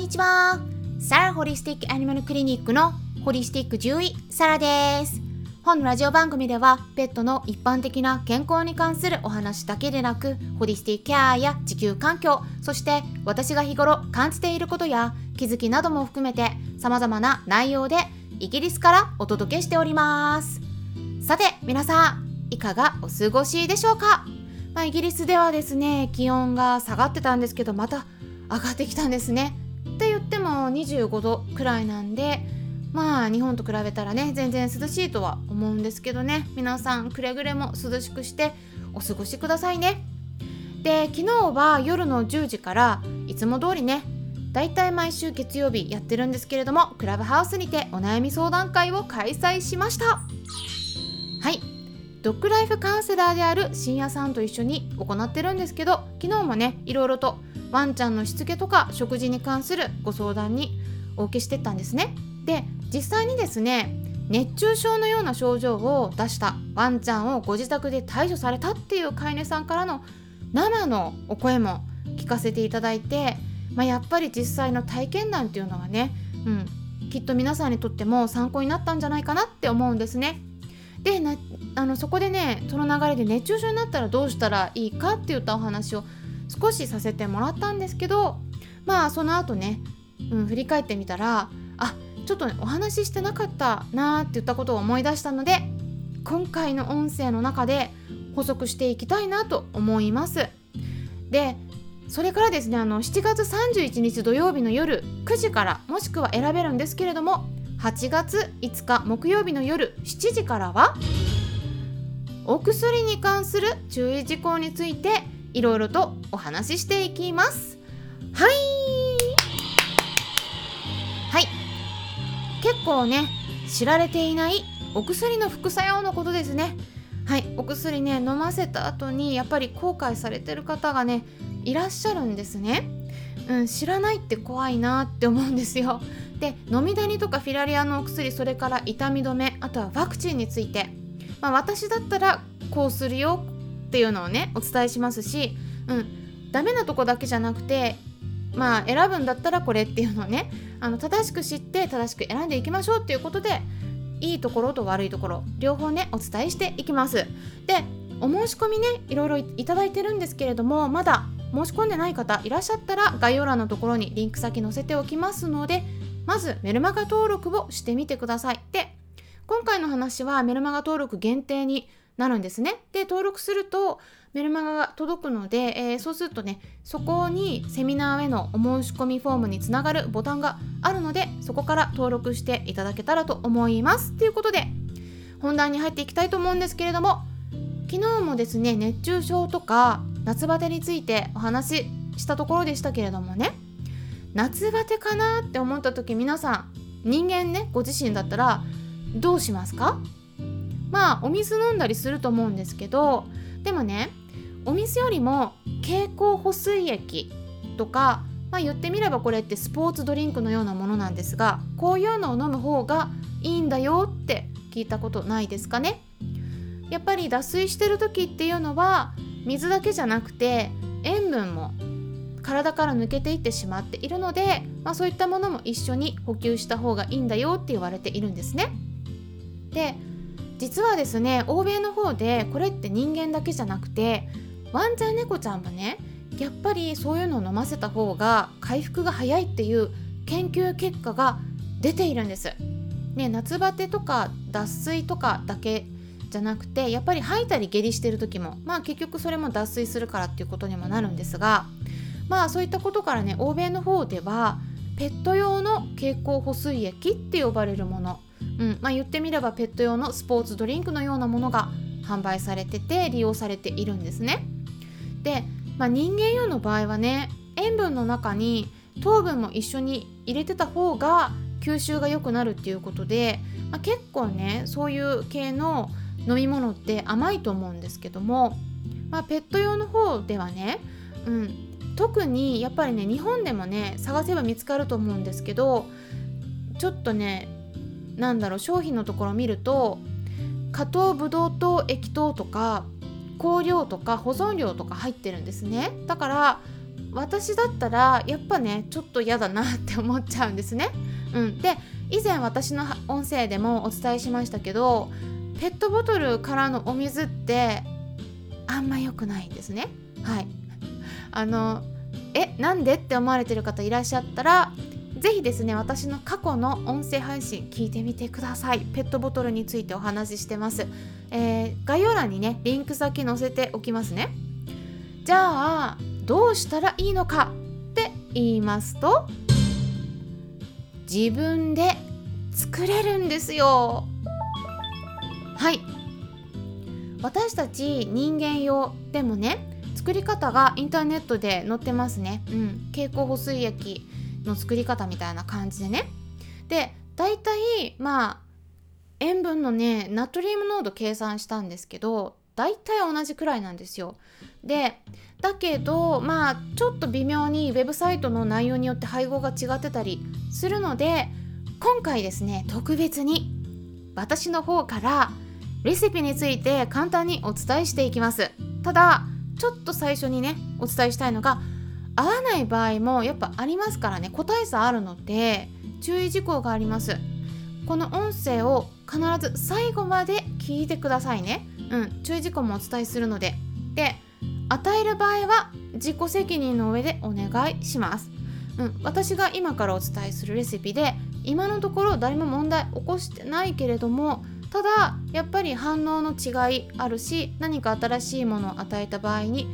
にちは。サラホリスティックアニマルクリニックのホリスティック獣医サラです。本ラジオ番組ではペットの一般的な健康に関するお話だけでなくホリスティックケアや地球環境そして私が日頃感じていることや気づきなども含めて様々な内容でイギリスからお届けしております。さて皆さんいかがお過ごしでしょうか、まあ、イギリスではですね気温が下がってたんですけどまた上がってきたんですね。って言っても25度くらいなんでまあ日本と比べたらね全然涼しいとは思うんですけどね。皆さんくれぐれも涼しくしてお過ごしくださいね。で昨日は夜の10時からいつも通りねだいたい毎週月曜日やってるんですけれどもクラブハウスにてお悩み相談会を開催しました。はい。ドッグライフカウンセラーである深夜さんと一緒に行ってるんですけど昨日もねいろいろとワンちゃんのしつけとか食事に関するご相談にお受けしてったんですねで実際にですね熱中症のような症状を出したワンちゃんをご自宅で対処されたっていう飼い主さんからの生のお声も聞かせていただいて、まあ、やっぱり実際の体験談っていうのはね、うん、きっと皆さんにとっても参考になったんじゃないかなって思うんですね。であのそこでねその流れで熱中症になったらどうしたらいいかっていったお話を少しさせてもらったんですけどまあその後ね、うん、振り返ってみたらあちょっと、ね、お話ししてなかったなーって言ったことを思い出したので今回の音声の中で補足していきたいなと思います。でそれからですねあの7月31日土曜日の夜9時からもしくは選べるんですけれども8月5日木曜日の夜7時からはお薬に関する注意事項についていろいろとお話ししていきます。はい。はい。結構ね知られていないお薬の副作用のことですね。はい。お薬ね飲ませた後にやっぱり後悔されてる方がねいらっしゃるんですね。うん知らないって怖いなって思うんですよ。で飲みダニとかフィラリアのお薬それから痛み止めあとはワクチンについて、まあ、私だったらこうするよっていうのをねお伝えしますし、うん、ダメなとこだけじゃなくてまあ選ぶんだったらこれっていうのをねあの正しく知って正しく選んでいきましょうっていうことでいいところと悪いところ両方ねお伝えしていきます。でお申し込みねいろいろいただいてるんですけれどもまだ申し込んでない方いらっしゃったら概要欄のところにリンク先載せておきますのでまずメルマガ登録をしてみてください。で今回の話はメルマガ登録限定になるんですね。で登録するとメルマガが届くので、えー、そうするとねそこにセミナーへのお申し込みフォームにつながるボタンがあるのでそこから登録していただけたらと思います。ということで本題に入っていきたいと思うんですけれども昨日もですね熱中症とか夏バテについてお話ししたところでしたけれどもね夏バテかなって思った時皆さん人間ねご自身だったらどうしますか？まあお水飲んだりすると思うんですけどでもねお水よりも経口補水液とか、まあ、言ってみればこれってスポーツドリンクのようなものなんですがこういうのを飲む方がいいんだよって聞いたことないですかねやっぱり脱水してる時っていうのは水だけじゃなくて塩分も体から抜けていってしまっているので、まあ、そういったものも一緒に補給した方がいいんだよって言われているんですね。で実はですね欧米の方でこれって人間だけじゃなくてワンちゃん猫ちゃんもねやっぱりそういうのを飲ませた方が回復が早いっていう研究結果が出ているんです。ね、夏バテとか脱水とかだけじゃなくてやっぱり吐いたり下痢してる時もまあ結局それも脱水するからっていうことにもなるんですがまあそういったことからね欧米の方ではペット用の経口補水液って呼ばれるものうんまあ、言ってみればペット用のスポーツドリンクのようなものが販売されてて利用されているんですね。で、まあ、人間用の場合はね塩分の中に糖分も一緒に入れてた方が吸収が良くなるっていうことで、まあ、結構ねそういう系の飲み物って甘いと思うんですけども、まあ、ペット用の方ではね、うん、特にやっぱりね日本でもね探せば見つかると思うんですけどちょっとねなんだろう商品のところを見ると加糖ブドウ糖液糖とか香料とか保存料とか入ってるんですねだから私だったらやっぱねちょっと嫌だなって思っちゃうんですね。うん、で以前私の音声でもお伝えしましたけどペットボトルからのお水ってあんま良くないんですね。はいあのえなんでって思われてる方いらっしゃったら是非ですね私の過去の音声配信聞いてみてください。ペットボトルについてお話ししてます、えー、概要欄にねリンク先載せておきますね。じゃあどうしたらいいのかって言いますと自分で作れるんですよ。はい。私たち人間用でもね作り方がインターネットで載ってますね。うん。経口補水液。の作り方みたいな感じでね。で大体まあ塩分のねナトリウム濃度計算したんですけど大体同じくらいなんですよ。でだけどまあちょっと微妙にウェブサイトの内容によって配合が違ってたりするので今回ですね特別に私の方からレシピについて簡単にお伝えしていきます。ただちょっと最初にねお伝えしたいのが合わない場合もやっぱありますからね。個体差あるので注意事項があります。この音声を必ず最後まで聞いてくださいね。うん注意事項もお伝えするので。で与える場合は自己責任の上でお願いします、うん、私が今からお伝えするレシピで今のところ誰も問題起こしてないけれどもただやっぱり反応の違いあるし何か新しいものを与えた場合に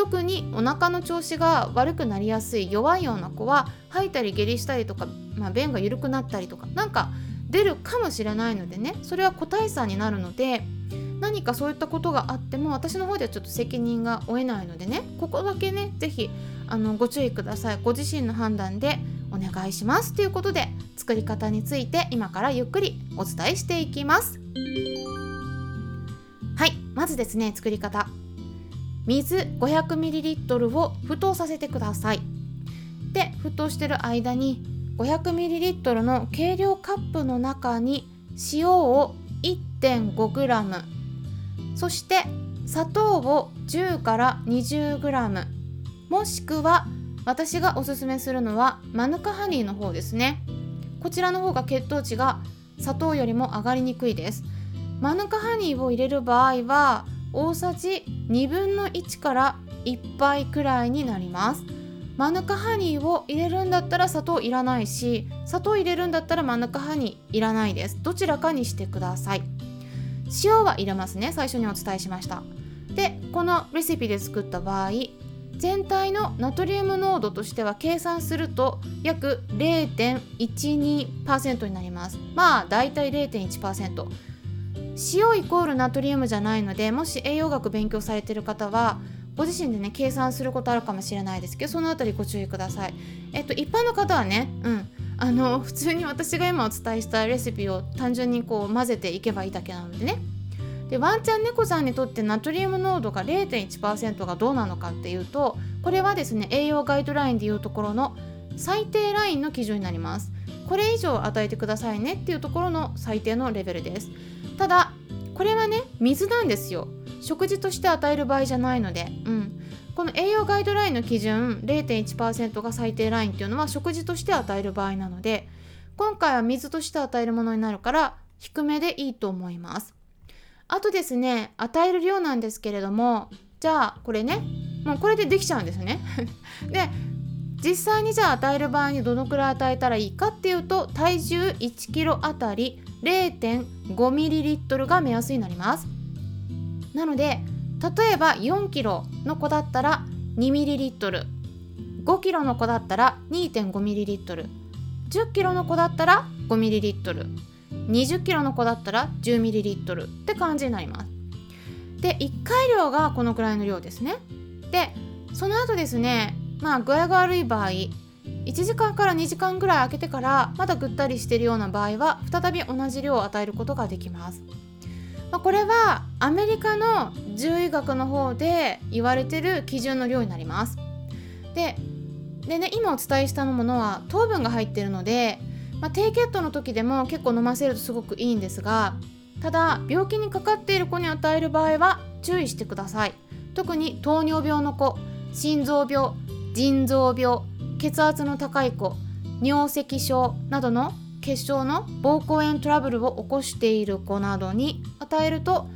特にお腹の調子が悪くなりやすい弱いような子は吐いたり下痢したりとか、まあ、便が緩くなったりとかなんか出るかもしれないのでねそれは個体差になるので何かそういったことがあっても私の方ではちょっと責任が負えないのでねここだけね是非あのご注意ください。ご自身の判断でお願いします。ということで作り方について今からゆっくりお伝えしていきます。はいまずですね作り方。水 500ml を沸騰させてください。で沸騰してる間に 500ml の計量カップの中に塩を 1.5g そして砂糖を10から 20g もしくは私がおすすめするのはマヌカハニーの方ですね。こちらの方が血糖値が砂糖よりも上がりにくいです。マヌカハニーを入れる場合は大さじ1分の1から1杯くらいになります。マヌカハニーを入れるんだったら砂糖いらないし砂糖入れるんだったらマヌカハニーいらないです。どちらかにしてください。塩は入れますね。最初にお伝えしました。でこのレシピで作った場合全体のナトリウム濃度としては計算すると約0.12%になります。まあだいたい0.1%塩イコールナトリウムじゃないのでもし栄養学勉強されてる方はご自身でね計算することあるかもしれないですけどそのあたりご注意ください。えっと一般の方はねうん。あの普通に私が今お伝えしたレシピを単純にこう混ぜていけばいいだけなのでね。でワンちゃん猫さんにとってナトリウム濃度が0.1%がどうなのかっていうとこれはですね栄養ガイドラインでいうところの最低ラインの基準になります。これ以上与えてくださいねっていうところの最低のレベルです。これはね水なんですよ。食事として与える場合じゃないので、うん、この栄養ガイドラインの基準0.1%が最低ラインっていうのは食事として与える場合なので今回は水として与えるものになるから低めでいいと思います。あとですね与える量なんですけれどもじゃあこれねもうこれでできちゃうんですね。で実際にじゃあ与える場合にどのくらい与えたらいいかっていうと体重 1kg あたり 0.5ml が目安になります。なので例えば 4kg の子だったら 2ml5kg の子だったら 2.5ml10kg の子だったら 5ml 20キロの子だったら 10ml って感じになります。で1回量がこのくらいの量ですね。でその後ですねまあ具合が悪い場合1時間から2時間ぐらい空けてからまだぐったりしているような場合は再び同じ量を与えることができます、まあ、これはアメリカの獣医学の方で言われてる基準の量になります。ででね今お伝えしたものは糖分が入ってるのでまあ、低血糖の時でも結構飲ませるとすごくいいんですがただ病気にかかっている子に与える場合は注意してください。特に糖尿病の子心臓病腎臓病血圧の高い子尿石症などの血小の膀胱炎トラブルを起こしている子などに与えると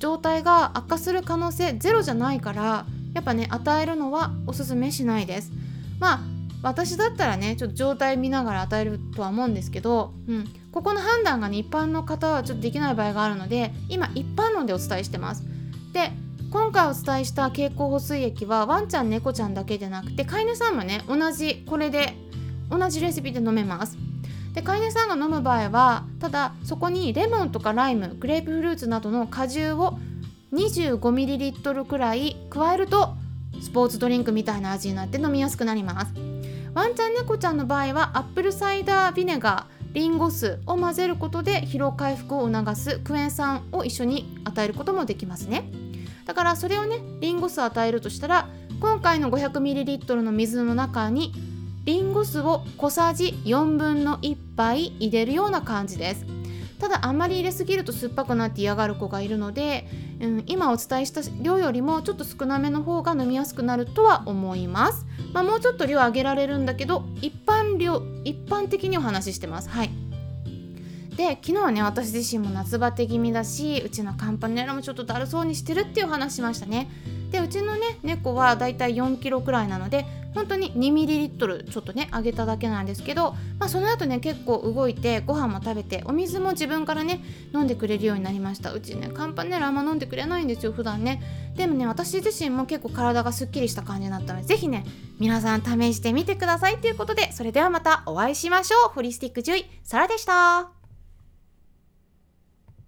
状態が悪化する可能性ゼロじゃないからやっぱね与えるのはおすすめしないです。まあ私だったらねちょっと状態見ながら与えるとは思うんですけど、うん、ここの判断がね一般の方はちょっとできない場合があるので今一般論でお伝えしてます。で今回お伝えした経口補水液はワンちゃん猫ちゃんだけでなくて飼い主さんもね同じこれで同じレシピで飲めます。で飼い主さんが飲む場合はただそこにレモンとかライムグレープフルーツなどの果汁を 25ml くらい加えるとスポーツドリンクみたいな味になって飲みやすくなります。ワンちゃん猫ちゃんの場合はアップルサイダービネガーリンゴ酢を混ぜることで疲労回復を促すクエン酸を一緒に与えることもできますね。だからそれをねリンゴ酢与えるとしたら今回の 500ml の水の中にリンゴ酢を小さじ4分の1杯入れるような感じです。ただあんまり入れすぎると酸っぱくなって嫌がる子がいるので、うん、今お伝えした量よりもちょっと少なめの方が飲みやすくなるとは思います、まあ、もうちょっと量上げられるんだけど一般量一般的にお話ししてます。はい。で昨日はね私自身も夏バテ気味だしうちのカンパネラもちょっとだるそうにしてるっていう話しましたね。でうちのね猫はだいたい4キロくらいなので本当に 2ml ちょっとねあげただけなんですけど、まあ、その後ね結構動いてご飯も食べてお水も自分からね飲んでくれるようになりました。うちねカンパネラあんま飲んでくれないんですよ普段ね。でもね私自身も結構体がすっきりした感じになったので是非ね皆さん試してみてくださいということでそれではまたお会いしましょう。ホリスティック獣医サラでした